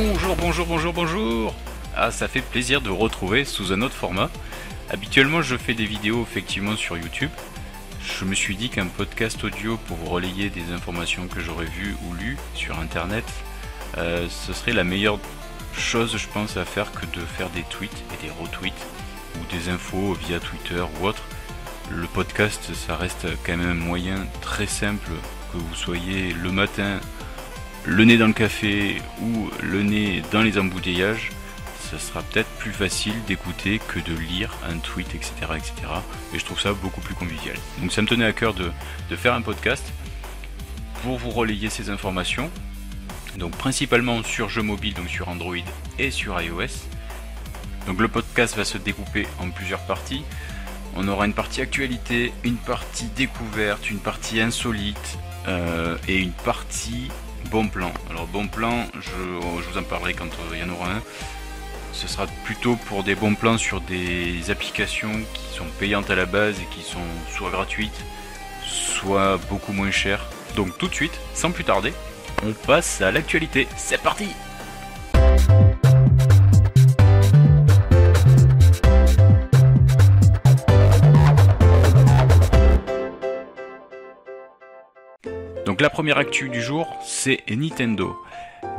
Bonjour, bonjour, bonjour, bonjour Ah, ça fait plaisir de vous retrouver sous un autre format. Habituellement, je fais des vidéos effectivement sur YouTube. Je me suis dit qu'un podcast audio pour vous relayer des informations que j'aurais vues ou lues sur Internet, euh, ce serait la meilleure chose, je pense, à faire que de faire des tweets et des retweets ou des infos via Twitter ou autre. Le podcast, ça reste quand même un moyen très simple que vous soyez le matin le nez dans le café ou le nez dans les embouteillages, ce sera peut-être plus facile d'écouter que de lire un tweet, etc., etc. Et je trouve ça beaucoup plus convivial. Donc ça me tenait à cœur de, de faire un podcast pour vous relayer ces informations. Donc principalement sur jeux mobiles, donc sur Android et sur iOS. Donc le podcast va se découper en plusieurs parties. On aura une partie actualité, une partie découverte, une partie insolite euh, et une partie bon plan. Alors bon plan, je, vous en parlerai quand euh, il y en aura un. Ce sera plutôt pour des bons plans sur des applications qui sont payantes à la base et qui sont soit gratuites, soit beaucoup moins chères. Donc tout de suite, sans plus tarder, on passe à l'actualité. C'est parti Donc la première actu du jour, c'est Nintendo.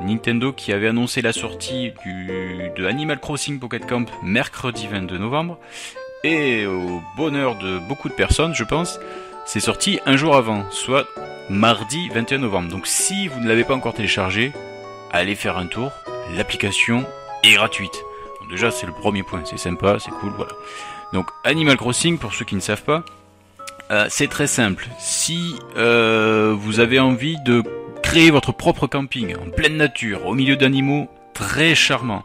Nintendo qui avait annoncé la sortie de Animal Crossing Pocket Camp mercredi 22 novembre. Et au bonheur de beaucoup de personnes, je pense, c'est sorti un jour avant, soit mardi 21 novembre. Donc si vous ne l'avez pas encore téléchargé, allez faire un tour. L'application est gratuite. Déjà c'est le premier point, c'est sympa, c'est cool, voilà. Donc Animal Crossing, pour ceux qui ne savent pas, euh, c'est très simple. Si euh, vous avez envie de créer votre propre camping en pleine nature, au milieu d'animaux très charmants,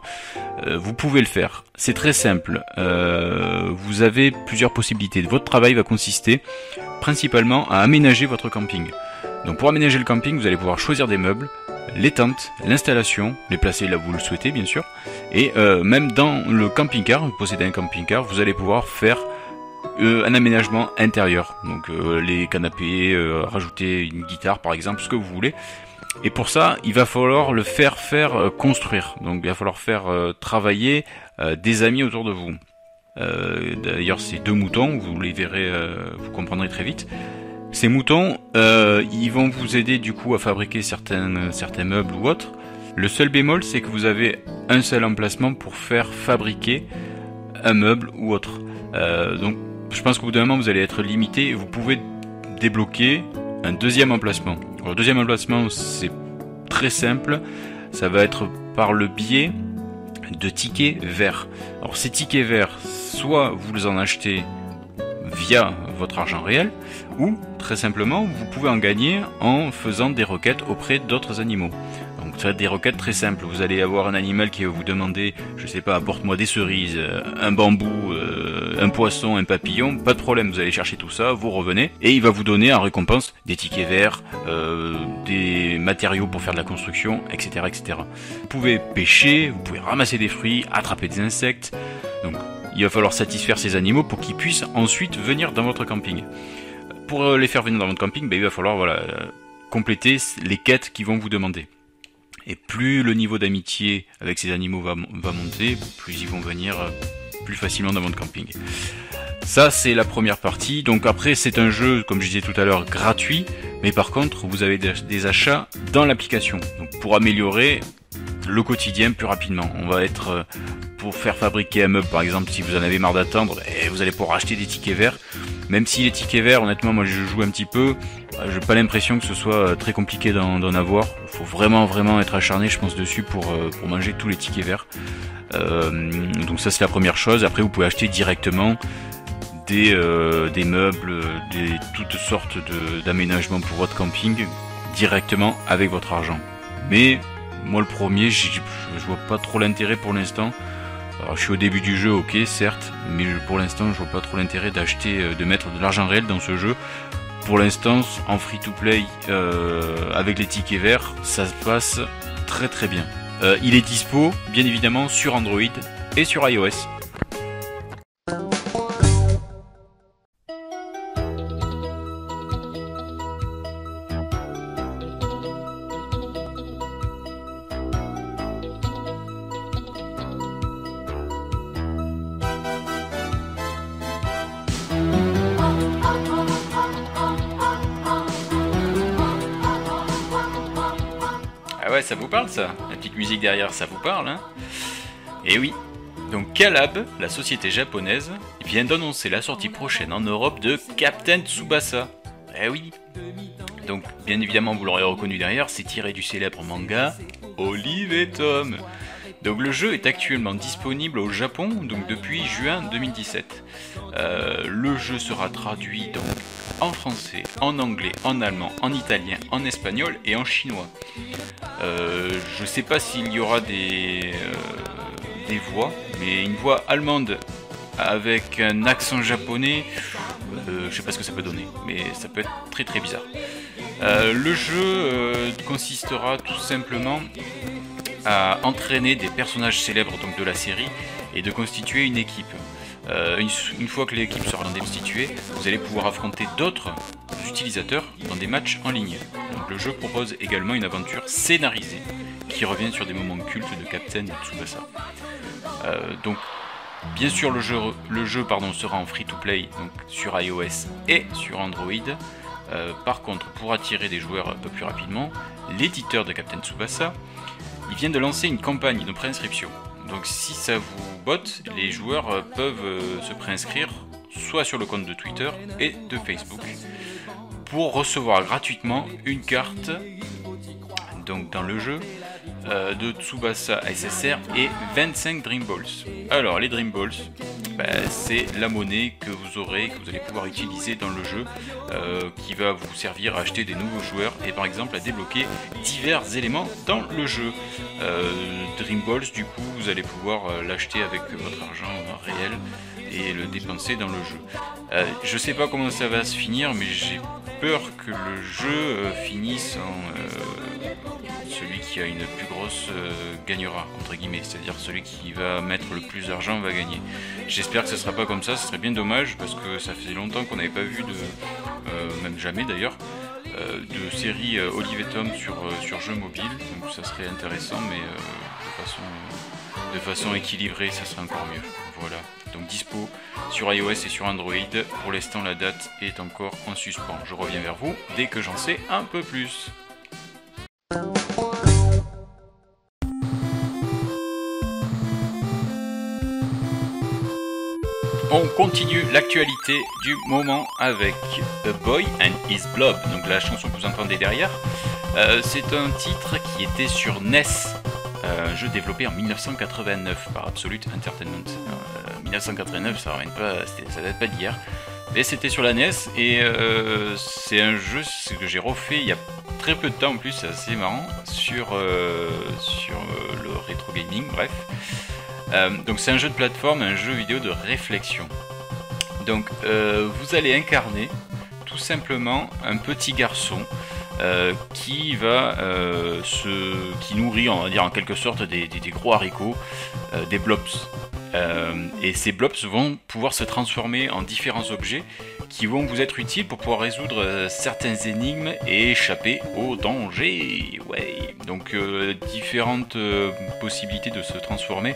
euh, vous pouvez le faire. C'est très simple. Vous avez plusieurs possibilités. Votre travail va consister principalement à aménager votre camping. Donc pour aménager le camping, vous allez pouvoir choisir des meubles, les tentes, l'installation, les placer là où vous le souhaitez bien sûr, et même dans le camping-car, vous possédez un camping-car, vous allez pouvoir faire euh, un aménagement intérieur. Donc euh, les canapés, euh, rajouter une guitare par exemple, ce que vous voulez. Et pour ça, il va falloir le faire faire construire. Donc il va falloir faire travailler des amis autour de vous. D'ailleurs, ces deux moutons, vous les verrez, vous comprendrez très vite. Ces moutons, ils vont vous aider du coup à fabriquer certains, certains meubles ou autres. Le seul bémol, c'est que vous avez un seul emplacement pour faire fabriquer un meuble ou autre. Donc je pense qu'au bout d'un moment, vous allez être limité et vous pouvez débloquer un deuxième emplacement. Alors, le deuxième emplacement, c'est très simple. Ça va être par le biais de tickets verts. Alors, ces tickets verts, soit vous les en achetez via votre argent réel, ou très simplement, vous pouvez en gagner en faisant des requêtes auprès d'autres animaux. Ça va être des requêtes très simples. Vous allez avoir un animal qui va vous demander, je sais pas, apporte-moi des cerises, euh, un bambou, euh, un poisson, un papillon. Pas de problème, vous allez chercher tout ça, vous revenez et il va vous donner en récompense des tickets verts, euh, des matériaux pour faire de la construction, etc., etc. Vous pouvez pêcher, vous pouvez ramasser des fruits, attraper des insectes. Donc il va falloir satisfaire ces animaux pour qu'ils puissent ensuite venir dans votre camping. Pour les faire venir dans votre camping, ben, il va falloir voilà, compléter les quêtes qu'ils vont vous demander. Et plus le niveau d'amitié avec ces animaux va, monter, plus ils vont venir euh, plus facilement dans votre camping. Ça, c'est la première partie. Donc après, c'est un jeu, comme je disais tout à l'heure, gratuit. Mais par contre, vous avez des, achats dans l'application. Donc pour améliorer le quotidien plus rapidement. On va être euh, pour faire fabriquer un meuble, par exemple, si vous en avez marre d'attendre, et vous allez pouvoir acheter des tickets verts. Même si les tickets verts, honnêtement, moi je joue un petit peu, euh, j'ai pas l'impression que ce soit euh, très compliqué d'en avoir. Il faut vraiment, vraiment être acharné, je pense, dessus pour, euh, manger tous les tickets verts. Euh, donc ça, c'est la première chose. Après, vous pouvez acheter directement des, meubles, des, toutes sortes d'aménagements pour votre camping directement avec votre argent. Mais moi, le premier, je vois pas trop l'intérêt pour l'instant. Je suis au début du jeu, ok, certes, mais pour l'instant, je vois pas trop l'intérêt d'acheter, euh, de mettre de l'argent réel dans ce jeu. Pour l'instant, en free-to-play, euh, avec les tickets verts, ça se passe très très bien. Euh, il est dispo, bien évidemment, sur Android et sur iOS. Ça vous parle ça La petite musique derrière, ça vous parle, hein Et oui. Donc Calab, la société japonaise, vient d'annoncer la sortie prochaine en Europe de Captain Tsubasa. Eh oui. Donc bien évidemment, vous l'aurez reconnu derrière, c'est tiré du célèbre manga Olive et Tom. Donc le jeu est actuellement disponible au Japon donc depuis juin 2017. Euh, le jeu sera traduit donc en français, en anglais, en allemand, en italien, en espagnol et en chinois. Euh, je ne sais pas s'il y aura des, euh, des voix, mais une voix allemande avec un accent japonais, je sais pas ce que ça peut donner, mais ça peut être très très bizarre. le jeu consistera tout simplement à entraîner des personnages célèbres donc, de la série et de constituer une équipe. Euh, une, fois que l'équipe sera constituée, vous allez pouvoir affronter d'autres utilisateurs dans des matchs en ligne. Le jeu propose également une aventure scénarisée qui revient sur des moments cultes de Captain Tsubasa. Euh, donc, bien sûr, le jeu, sera en free-to-play sur iOS et sur Android. Euh, par contre, pour attirer des joueurs un peu plus rapidement, l'éditeur de Captain Tsubasa vient de lancer une campagne de préinscription. Donc si ça vous botte, les joueurs euh, peuvent euh, se préinscrire soit sur le compte de Twitter et de Facebook pour recevoir gratuitement une carte donc dans le jeu euh, de Tsubasa SSR et 25 Dream Balls. Alors les Dream Balls, bah, c'est la monnaie que vous aurez, que vous allez pouvoir utiliser dans le jeu, euh, qui va vous servir à acheter des nouveaux joueurs et par exemple à débloquer divers éléments dans le jeu. Euh, Dream Balls, du coup, vous allez pouvoir l'acheter avec votre argent réel et le dépenser dans le jeu. je sais pas comment ça va se finir, mais j'ai peur que le jeu finisse en qui a une plus grosse euh, gagnera, entre guillemets, c'est-à-dire celui qui va mettre le plus d'argent va gagner. J'espère que ce sera pas comme ça, ce serait bien dommage parce que ça faisait longtemps qu'on n'avait pas vu de, euh, même jamais d'ailleurs, euh, de série Olive Tom sur, sur jeux mobiles, donc ça serait intéressant, mais de, façon, de façon équilibrée, ça serait encore mieux. Voilà, donc dispo sur iOS et sur Android. Pour l'instant, la date est encore en suspens. Je reviens vers vous dès que j'en sais un peu plus. On continue l'actualité du moment avec A Boy and His Blob. Donc la chanson que vous entendez derrière, euh, c'est un titre qui était sur NES, euh, jeu développé en 1989 par Absolute Entertainment. 1989, euh, ça ne pas, ça date pas d'hier. Mais c'était sur la NES et c'est un jeu que j'ai refait il y a très peu de temps en plus, c'est assez marrant, sur, sur le rétro gaming, bref. Euh, donc c'est un jeu de plateforme, un jeu vidéo de réflexion. Donc euh, vous allez incarner tout simplement un petit garçon euh, qui va se, qui nourrit, on va dire en quelque sorte des, gros haricots, des blobs. et ces blobs vont pouvoir se transformer en différents objets qui vont vous être utiles pour pouvoir résoudre certaines énigmes et échapper au danger. Ouais. Donc différentes possibilités de se transformer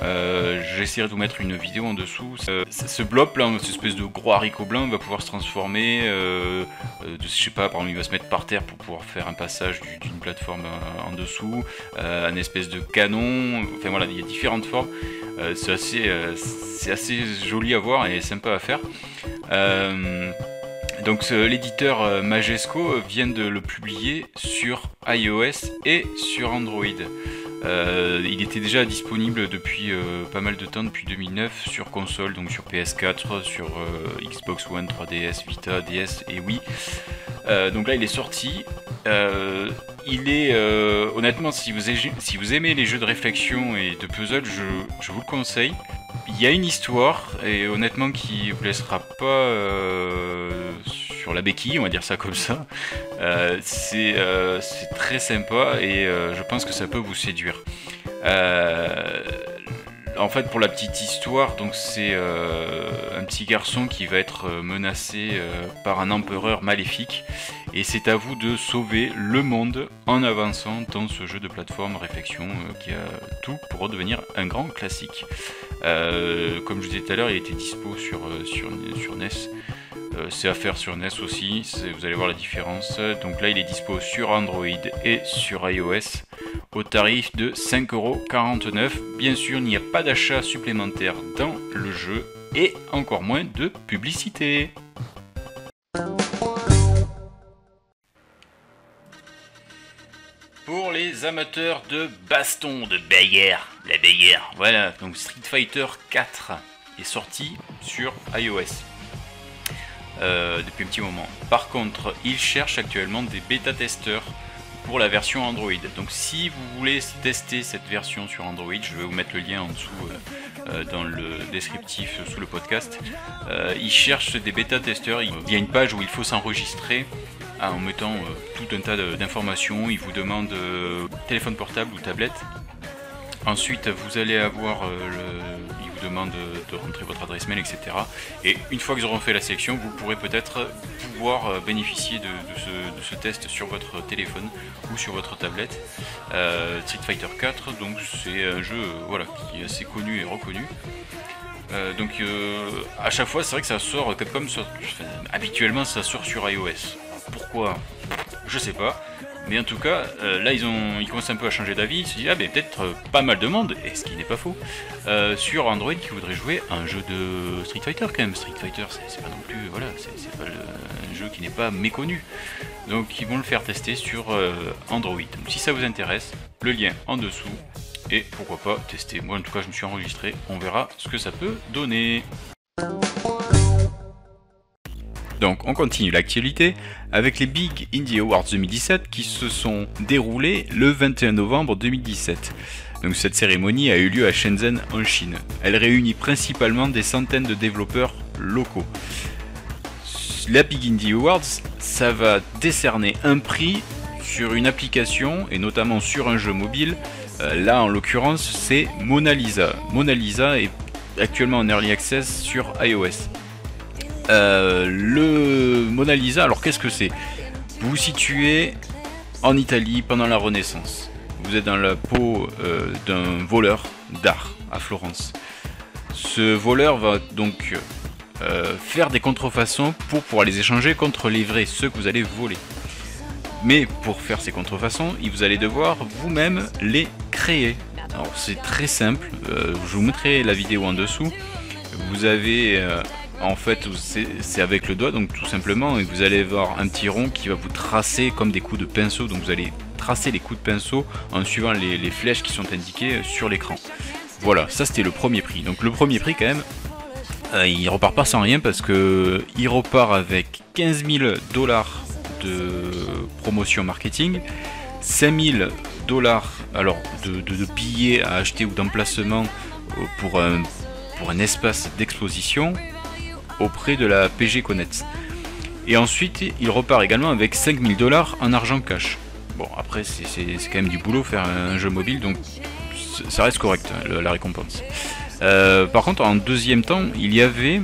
euh, j'essaierai de vous mettre une vidéo en dessous. ce blob là, cette espèce de gros haricot blanc, va pouvoir se transformer. Euh, euh, je sais pas, par exemple, il va se mettre par terre pour pouvoir faire un passage d'une plateforme en dessous. un espèce de canon. Enfin voilà, il y a différentes formes. c'est assez, assez joli à voir et sympa à faire. Donc l'éditeur Majesco vient de le publier sur iOS et sur Android. Euh, il était déjà disponible depuis euh, pas mal de temps, depuis 2009, sur console, donc sur PS4, sur euh, Xbox One, 3DS, Vita, DS et Wii. donc là, il est sorti. il est honnêtement, si vous, aimez, si vous, aimez les jeux de réflexion et de puzzle, je, je, vous le conseille. Il y a une histoire et honnêtement qui vous laissera pas la béquille, on va dire ça comme ça. Euh, euh, c'est très sympa et euh, je pense que ça peut vous séduire. en fait, pour la petite histoire, donc c'est un petit garçon qui va être menacé par un empereur maléfique et c'est à vous de sauver le monde en avançant dans ce jeu de plateforme réflexion qui a tout pour redevenir un grand classique. comme je disais tout à l'heure, il était dispo sur, sur, sur NES. C'est à faire sur NES aussi, vous allez voir la différence. Donc là il est dispo sur Android et sur iOS au tarif de 5,49€. Bien sûr il n'y a pas d'achat supplémentaire dans le jeu et encore moins de publicité. Pour les amateurs de baston, de bagarre, la bagarre, voilà, donc Street Fighter 4 est sorti sur iOS euh, depuis un petit moment. Par contre, il cherche actuellement des bêta-testeurs pour la version Android. Donc si vous voulez tester cette version sur Android, je vais vous mettre le lien en dessous euh, euh, dans le descriptif sous le podcast. il cherche des bêta-testeurs. Il y a une page où il faut s'enregistrer en mettant tout un tas d'informations. Il vous demande téléphone portable ou tablette. Ensuite, vous allez avoir le, demande de, rentrer votre adresse mail, etc. Et une fois qu'ils auront fait la sélection, vous pourrez peut-être pouvoir euh, bénéficier de, ce, test sur votre téléphone ou sur votre tablette. Euh, Street Fighter 4, donc c'est un jeu euh, voilà, qui est assez connu et reconnu. donc à chaque fois, c'est vrai que ça sort, Capcom sort, habituellement ça sort sur iOS. Pourquoi? Je sais pas. Mais en tout cas, euh, là ils ont, ils commencent un peu à changer d'avis. Ils se disent ah ben peut-être euh, pas mal de monde, et ce qui n'est pas faux, euh, sur Android qui voudrait jouer un jeu de Street Fighter quand même. Street Fighter, c'est pas non plus, voilà, c'est pas un jeu qui n'est pas méconnu. Donc ils vont le faire tester sur Android. Donc si ça vous intéresse, le lien en dessous. Et pourquoi pas tester. Moi en tout cas je me suis enregistré. On verra ce que ça peut donner. Donc on continue l'actualité avec les Big Indie Awards 2017 qui se sont déroulés le 21 novembre 2017. Donc cette cérémonie a eu lieu à Shenzhen en Chine. Elle réunit principalement des centaines de développeurs locaux. La Big Indie Awards, ça va décerner un prix sur une application et notamment sur un jeu mobile. Euh, là en l'occurrence c'est Mona Lisa. Mona Lisa est actuellement en early access sur iOS. Euh, le Mona Lisa, alors qu'est-ce que c'est? Vous vous situez en Italie pendant la Renaissance. Vous êtes dans la peau euh, d'un voleur d'art à Florence. Ce voleur va donc euh, faire des contrefaçons pour pouvoir les échanger contre les vrais, ceux que vous allez voler. Mais pour faire ces contrefaçons, vous allez devoir vous-même les créer. Alors c'est très simple, je vous mettrai la vidéo en dessous. Vous avez en fait, c'est avec le doigt, donc tout simplement, et vous allez avoir un petit rond qui va vous tracer comme des coups de pinceau. Donc vous allez tracer les coups de pinceau en suivant les, flèches qui sont indiquées sur l'écran. Voilà, ça c'était le premier prix. Donc le premier prix quand même, euh, il repart pas sans rien parce que il repart avec 15 000 dollars de promotion marketing, 5 000 dollars alors de, billets à acheter ou d'emplacement euh, pour pour un espace d'exposition auprès de la PG Connect. Et ensuite, il repart également avec 5000 dollars en argent cash. Bon, après, c'est quand même du boulot faire un jeu mobile, donc ça reste correct, hein, la récompense. Euh, par contre, en deuxième temps, il y avait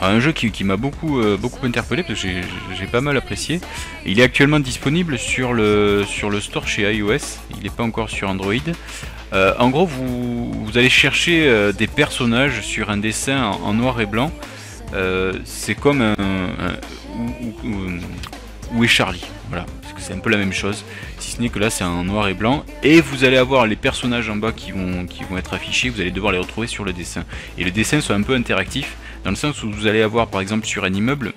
un jeu qui, m'a beaucoup, euh, beaucoup interpellé parce que j'ai pas mal apprécié. Il est actuellement disponible sur le, sur le store chez iOS, il n'est pas encore sur Android. Euh, en gros, vous, vous allez chercher des personnages sur un dessin en noir et blanc c'est comme un, où, est Charlie Voilà, c'est un peu la même chose, si ce n'est que là c'est en noir et blanc, et vous allez avoir les personnages en bas qui vont, qui vont être affichés, vous allez devoir les retrouver sur le dessin. Et le dessin sont un peu interactif, dans le sens où vous allez avoir par exemple sur un immeuble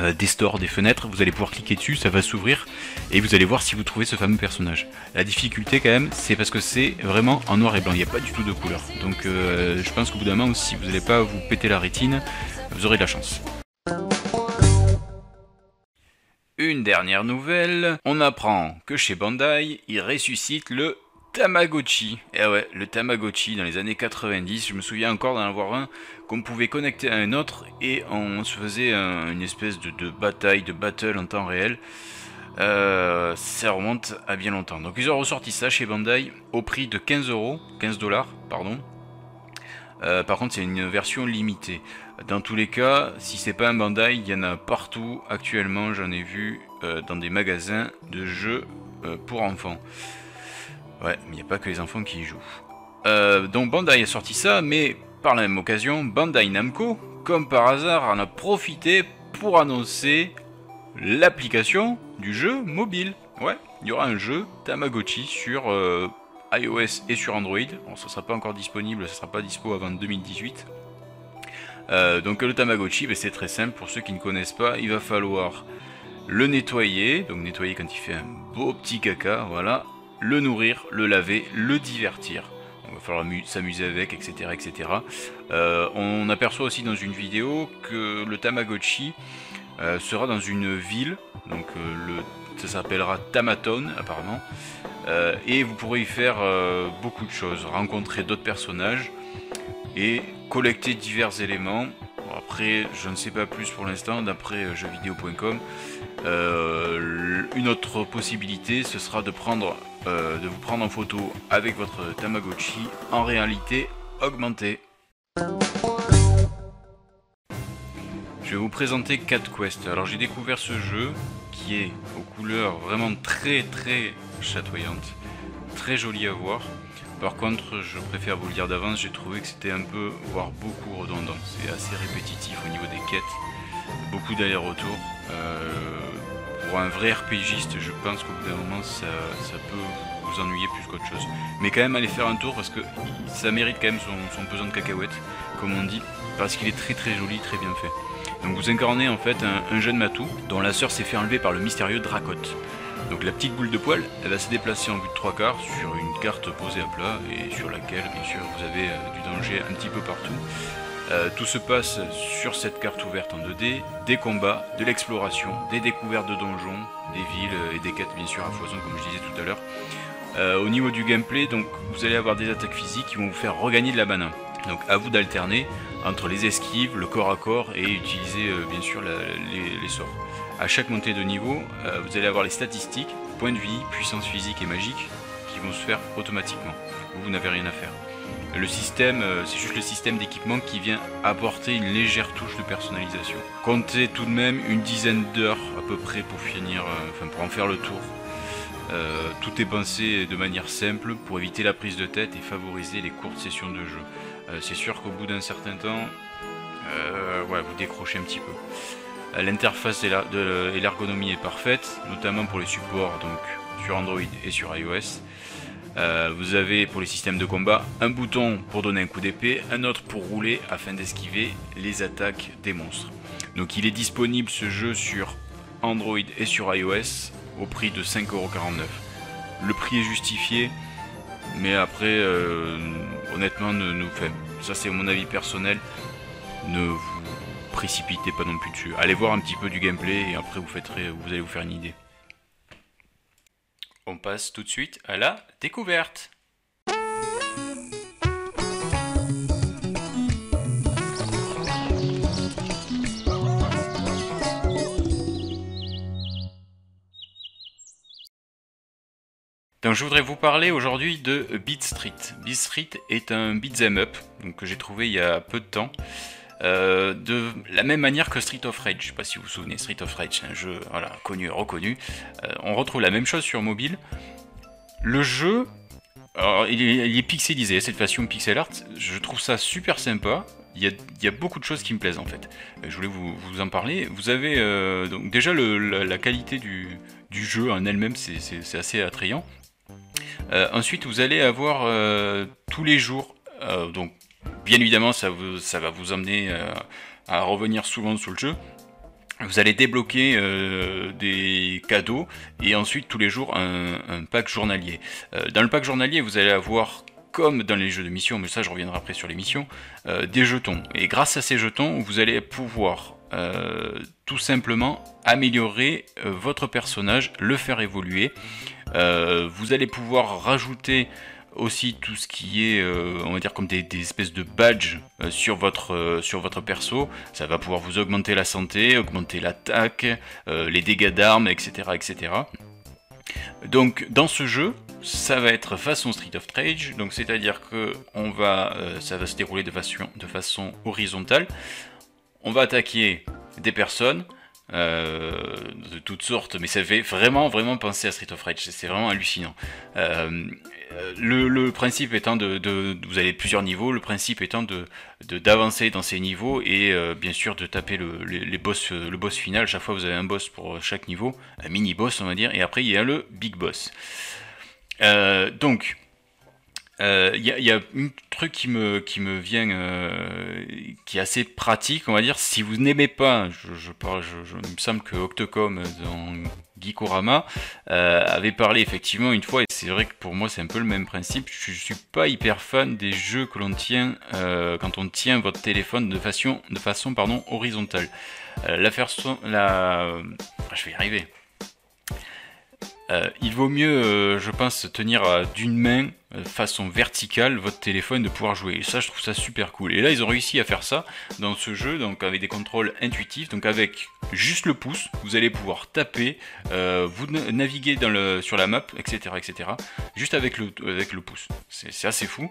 euh, des stores, des fenêtres, vous allez pouvoir cliquer dessus, ça va s'ouvrir. Et vous allez voir si vous trouvez ce fameux personnage. La difficulté quand même, c'est parce que c'est vraiment en noir et blanc, il n'y a pas du tout de couleur. Donc euh, je pense qu'au bout d'un moment, si vous n'allez pas vous péter la rétine, vous aurez de la chance. Une dernière nouvelle, on apprend que chez Bandai, ils ressuscitent le Tamagotchi. Eh ouais, le Tamagotchi dans les années 90, je me souviens encore d'en avoir un qu'on pouvait connecter à un autre et on se faisait une espèce de, bataille, de battle en temps réel. Euh, ça remonte à bien longtemps. Donc ils ont ressorti ça chez Bandai au prix de 15 euros, 15 dollars, pardon. Euh, par contre, c'est une version limitée. Dans tous les cas, si c'est pas un Bandai, il y en a partout actuellement. J'en ai vu euh, dans des magasins de jeux euh, pour enfants. Ouais, mais il n'y a pas que les enfants qui y jouent. donc Bandai a sorti ça, mais par la même occasion, Bandai Namco, comme par hasard, en a profité pour annoncer l'application du jeu mobile. Ouais, il y aura un jeu Tamagotchi sur euh, iOS et sur Android. Bon, ça sera pas encore disponible, ça sera pas dispo avant 2018. Euh, donc le Tamagotchi, ben, c'est très simple pour ceux qui ne connaissent pas. Il va falloir le nettoyer, donc nettoyer quand il fait un beau petit caca, voilà. Le nourrir, le laver, le divertir. il va falloir s'amuser avec, etc. etc. Euh, on aperçoit aussi dans une vidéo que le Tamagotchi euh, sera dans une ville, donc ça s'appellera Tamaton apparemment, et vous pourrez y faire beaucoup de choses, rencontrer d'autres personnages, et collecter divers éléments. après, je ne sais pas plus pour l'instant, d'après euh, jeuxvideo.com. Euh, une autre possibilité, ce sera de, prendre, euh, de vous prendre en photo avec votre Tamagotchi en réalité augmentée. Je vais vous présenter Cat Quest. Alors j'ai découvert ce jeu qui est aux couleurs vraiment très très chatoyantes, très joli à voir. Par contre, je préfère vous le dire d'avance, j'ai trouvé que c'était un peu, voire beaucoup redondant. C'est assez répétitif au niveau des quêtes, beaucoup d'allers-retours. Euh, pour un vrai RPGiste, je pense qu'au bout d'un moment, ça, peut vous ennuyer plus qu'autre chose. Mais quand même, allez faire un tour parce que ça mérite quand même son, pesant de cacahuètes, comme on dit, parce qu'il est très très joli, très bien fait. Donc vous incarnez en fait un, un jeune matou dont la sœur s'est fait enlever par le mystérieux Dracotte. Donc la petite boule de poil, elle va se déplacer en vue de trois quarts sur une carte posée à plat et sur laquelle, bien sûr, vous avez euh, du danger un petit peu partout. Euh, tout se passe sur cette carte ouverte en 2D, des combats, de l'exploration, des découvertes de donjons, des villes et des quêtes bien sûr à foison comme je disais tout à l'heure. Euh, au niveau du gameplay, donc vous allez avoir des attaques physiques qui vont vous faire regagner de la mana. Donc à vous d'alterner entre les esquives, le corps à corps et utiliser bien sûr les sorts à chaque montée de niveau, euh, vous allez avoir les statistiques, points de vie, puissance physique et magique, qui vont se faire automatiquement. Vous, n'avez rien à faire. Le système, euh, c'est juste le système d'équipement qui vient apporter une légère touche de personnalisation. Comptez tout de même une dizaine d'heures à peu près pour finir, euh, enfin pour en faire le tour. tout est pensé de manière simple pour éviter la prise de tête et favoriser les courtes sessions de jeu. c'est sûr qu'au bout d'un certain temps, vous décrochez un petit peu. L'interface et l'ergonomie est parfaite, notamment pour les supports donc sur Android et sur iOS. Euh, vous avez pour les systèmes de combat un bouton pour donner un coup d'épée, un autre pour rouler afin d'esquiver les attaques des monstres. Donc il est disponible ce jeu sur Android et sur iOS au prix de 5,49€. Le prix est justifié, mais après, euh, honnêtement, ne, ça c'est mon avis personnel, précipitez pas non plus dessus. Allez voir un petit peu du gameplay et après vous, fêterez, vous allez vous faire une idée. On passe tout de suite à la découverte. Donc je voudrais vous parler aujourd'hui de Beat Street. Beat Street est un beat'em up donc, que j'ai trouvé il y a peu de temps. Euh, de la même manière que Street of Rage. Je sais pas si vous vous souvenez, Street of Rage, un jeu voilà, connu, reconnu. Euh, on retrouve la même chose sur mobile. Le jeu, il, est, pixelisé, cette façon pixel art. Je trouve ça super sympa. Il y, a, beaucoup de choses qui me plaisent en fait. Euh, je voulais vous, en parler. Vous avez donc déjà la, qualité du, jeu en elle-même, c'est assez attrayant. ensuite, vous allez avoir tous les jours, donc Bien évidemment, ça, va vous amener euh, à revenir souvent sur le jeu. Vous allez débloquer euh, des cadeaux et ensuite tous les jours un, pack journalier. Euh, dans le pack journalier, vous allez avoir comme dans les jeux de mission, mais ça je reviendrai après sur les missions, des jetons. Et grâce à ces jetons, vous allez pouvoir tout simplement améliorer votre personnage, le faire évoluer. vous allez pouvoir rajouter aussi tout ce qui est, euh, on va dire, comme des, espèces de badges euh, sur, votre, euh, sur votre perso. Ça va pouvoir vous augmenter la santé, augmenter l'attaque, les dégâts d'armes, etc., etc. Donc, dans ce jeu, ça va être façon Street of Rage, donc c'est-à-dire que on va, ça va se dérouler de façon, de façon horizontale. On va attaquer des personnes, de toutes sortes, mais ça fait vraiment vraiment penser à Street of Rage, c'est vraiment hallucinant. Le, principe étant de, vous avez plusieurs niveaux, le principe étant de d'avancer dans ces niveaux et bien sûr de taper le, les, boss, le boss final. Chaque fois vous avez un boss pour chaque niveau, un mini boss on va dire, et après il y a le big boss. donc il euh, y, a un truc qui me, qui me vient, euh, qui est assez pratique, on va dire. Si vous n'aimez pas, je, je, je, il me semble que Octocom dans Geekorama euh, avait parlé effectivement une fois, et c'est vrai que pour moi c'est un peu le même principe. Je, suis pas hyper fan des jeux que l'on tient quand on tient votre téléphone de façon, de façon pardon, horizontale. la, je vais y arriver. Euh, il vaut mieux, euh, je pense, tenir d'une main, euh, façon verticale, votre téléphone de pouvoir jouer. Et ça, je trouve ça super cool. Et là, ils ont réussi à faire ça dans ce jeu, donc avec des contrôles intuitifs. Donc avec juste le pouce, vous allez pouvoir taper, vous naviguer sur la map, etc., etc. Juste avec le pouce. C'est assez fou.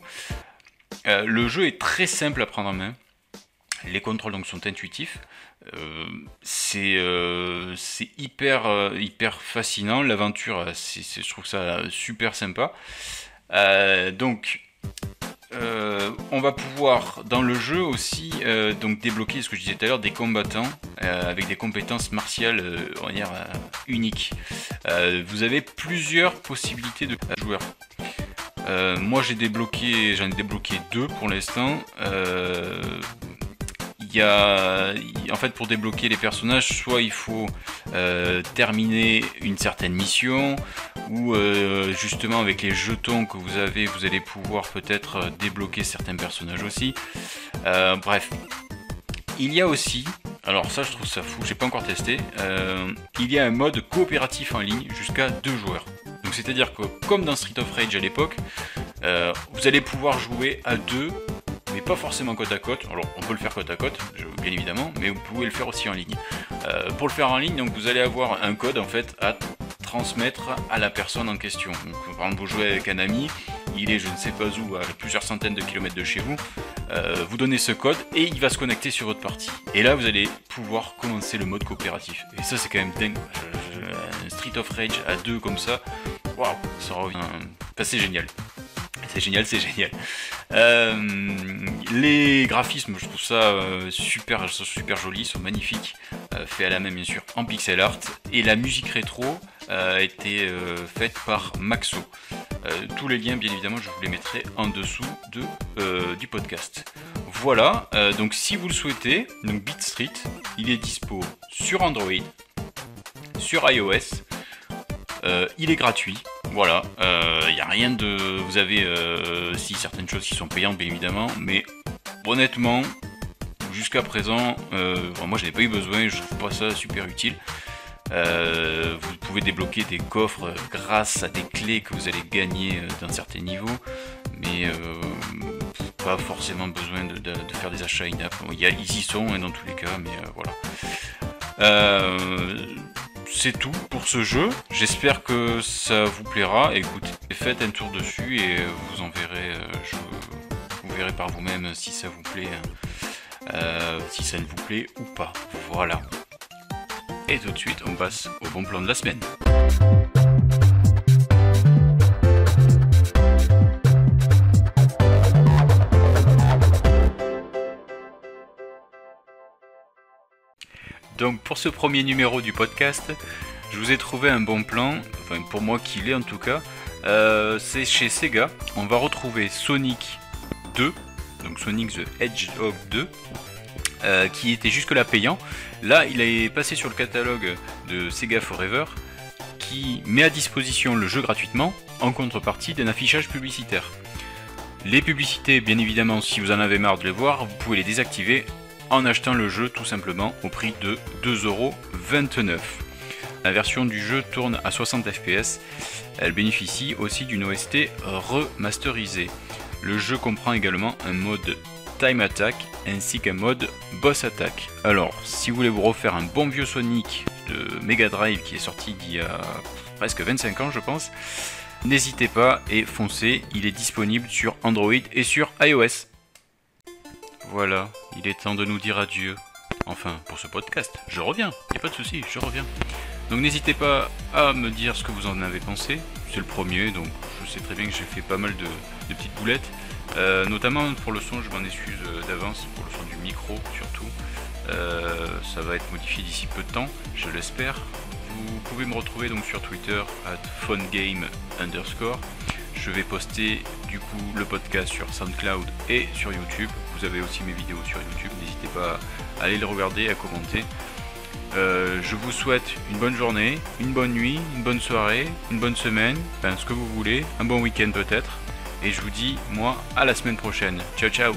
le jeu est très simple à prendre en main. Les contrôles sont intuitifs. Euh, euh, c'est hyper, euh, hyper fascinant. L'aventure, je trouve ça super sympa. donc, on va pouvoir dans le jeu aussi débloquer ce que je disais tout à l'heure des combattants avec des compétences martiales uniques. vous avez plusieurs possibilités de joueurs. moi j'ai débloqué, j'en ai débloqué deux pour l'instant il y a, en fait, pour débloquer les personnages, soit il faut euh, terminer une certaine mission, ou euh, justement avec les jetons que vous avez, vous allez pouvoir peut-être euh, débloquer certains personnages aussi. bref, il y a aussi, alors ça je trouve ça fou, j'ai pas encore testé, il y a un mode coopératif en ligne jusqu'à deux joueurs. Donc c'est-à-dire que comme dans Street of Rage à l'époque, vous allez pouvoir jouer à deux mais pas forcément côte à côte. Alors on peut le faire côte à côte, bien évidemment, mais vous pouvez le faire aussi en ligne. Euh, pour le faire en ligne, donc vous allez avoir un code en fait à transmettre à la personne en question. Donc, par exemple, vous jouez avec un ami, il est je ne sais pas où, à plusieurs centaines de kilomètres de chez vous, euh, vous donnez ce code et il va se connecter sur votre partie. Et là, vous allez pouvoir commencer le mode coopératif. Et ça, c'est quand même dingue. Un Street of Rage à deux comme ça, waouh, ça revient. c'est génial. C'est génial, c'est génial. Euh, les graphismes, je trouve ça euh, super, super joli, sont magnifiques, euh, fait à la main bien sûr en pixel art. Et la musique rétro a été faite par Maxo. tous les liens, bien évidemment, je vous les mettrai en dessous de, du podcast. Voilà, donc si vous le souhaitez, donc Beat il est dispo sur Android, sur iOS, il est gratuit. Voilà, il euh, n'y a rien de. Vous avez euh, si certaines choses qui sont payantes, bien évidemment, mais honnêtement, jusqu'à présent, euh, moi je n'ai pas eu besoin, je trouve pas ça super utile. vous pouvez débloquer des coffres grâce à des clés que vous allez gagner d'un certain niveau, mais pas forcément besoin de, faire des achats in-app. Ils y sont hein, dans tous les cas, mais voilà c'est tout pour ce jeu. J'espère que ça vous plaira. Écoutez, faites un tour dessus et vous en verrez, euh, vous verrez par vous-même si ça vous plaît, euh, si ça ne vous plaît ou pas. Voilà. Et tout de suite, on passe au bon plan de la semaine. Donc pour ce premier numéro du podcast, je vous ai trouvé un bon plan, enfin pour moi qu'il est en tout cas. Euh, c'est chez Sega. On va retrouver Sonic 2, donc Sonic the Hedgehog 2, euh, qui était jusque-là payant. Là, il est passé sur le catalogue de Sega Forever, qui met à disposition le jeu gratuitement en contrepartie d'un affichage publicitaire. Les publicités, bien évidemment, si vous en avez marre de les voir, vous pouvez les désactiver en achetant le jeu tout simplement au prix de 2,29€. La version du jeu tourne à 60 fps. Elle bénéficie aussi d'une OST remasterisée. Le jeu comprend également un mode Time Attack ainsi qu'un mode Boss Attack. Alors, si vous voulez vous refaire un bon vieux Sonic de Mega Drive qui est sorti il y a presque 25 ans, je pense, n'hésitez pas et foncez, il est disponible sur Android et sur iOS. Voilà, il est temps de nous dire adieu. Enfin, pour ce podcast, je reviens, y a pas de souci, je reviens. Donc n'hésitez pas à me dire ce que vous en avez pensé. C'est le premier, donc je sais très bien que j'ai fait pas mal de, petites boulettes. Euh, notamment pour le son, je m'en excuse euh, d'avance, pour le son du micro surtout. Euh, ça va être modifié d'ici peu de temps, je l'espère. Vous pouvez me retrouver donc sur Twitter at phonegame underscore. Je vais poster du coup le podcast sur SoundCloud et sur YouTube. Vous avez aussi mes vidéos sur YouTube, n'hésitez pas à aller les regarder, à commenter. Euh, je vous souhaite une bonne journée, une bonne nuit, une bonne soirée, une bonne semaine, enfin ce que vous voulez, un bon week-end peut-être. Et je vous dis, moi, à la semaine prochaine. Ciao ciao